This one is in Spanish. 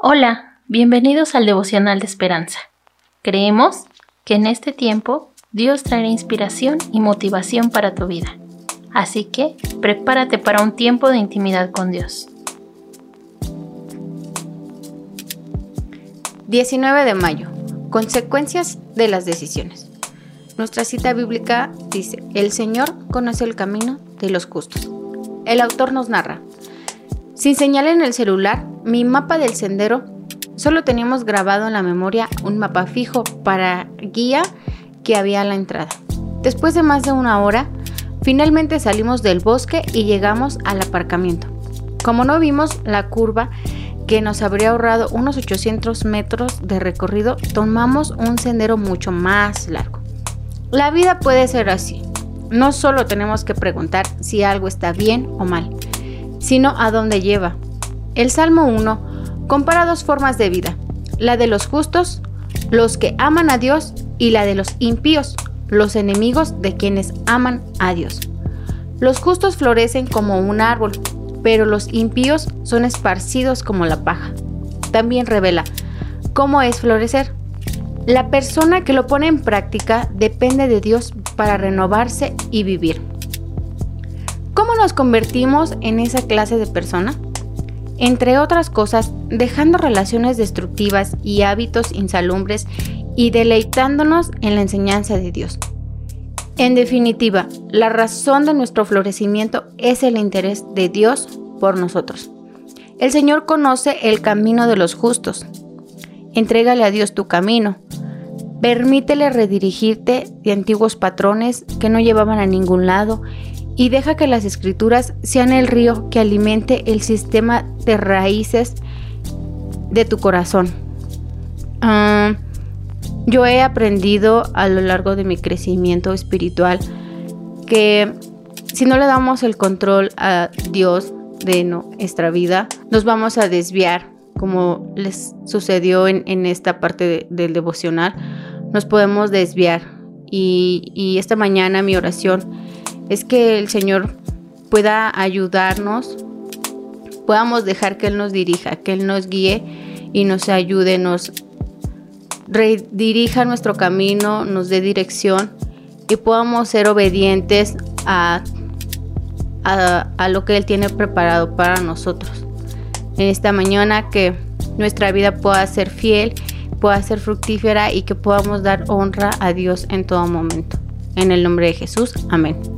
Hola, bienvenidos al devocional de esperanza. Creemos que en este tiempo Dios traerá inspiración y motivación para tu vida. Así que prepárate para un tiempo de intimidad con Dios. 19 de mayo. Consecuencias de las decisiones. Nuestra cita bíblica dice, el Señor conoce el camino de los justos. El autor nos narra, sin señal en el celular, mi mapa del sendero, solo teníamos grabado en la memoria un mapa fijo para guía que había a la entrada. Después de más de una hora, finalmente salimos del bosque y llegamos al aparcamiento. Como no vimos la curva que nos habría ahorrado unos 800 metros de recorrido, tomamos un sendero mucho más largo. La vida puede ser así. No solo tenemos que preguntar si algo está bien o mal, sino a dónde lleva. El Salmo 1 compara dos formas de vida, la de los justos, los que aman a Dios, y la de los impíos, los enemigos de quienes aman a Dios. Los justos florecen como un árbol, pero los impíos son esparcidos como la paja. También revela cómo es florecer. La persona que lo pone en práctica depende de Dios para renovarse y vivir. ¿Cómo nos convertimos en esa clase de persona? Entre otras cosas, dejando relaciones destructivas y hábitos insalumbres y deleitándonos en la enseñanza de Dios. En definitiva, la razón de nuestro florecimiento es el interés de Dios por nosotros. El Señor conoce el camino de los justos. Entrégale a Dios tu camino. Permítele redirigirte de antiguos patrones que no llevaban a ningún lado y deja que las escrituras sean el río que alimente el sistema de raíces de tu corazón. Ah, yo he aprendido a lo largo de mi crecimiento espiritual que si no le damos el control a Dios de nuestra vida, nos vamos a desviar, como les sucedió en, esta parte del devocional, nos podemos desviar. Y, y esta mañana mi oración es que el Señor pueda ayudarnos, podamos dejar que Él nos dirija, que Él nos guíe y nos ayude, nos redirija nuestro camino, nos dé dirección y podamos ser obedientes a, a, lo que Él tiene preparado para nosotros. En esta mañana que nuestra vida pueda ser fiel, pueda ser fructífera y que podamos dar honra a Dios en todo momento. En el nombre de Jesús, amén.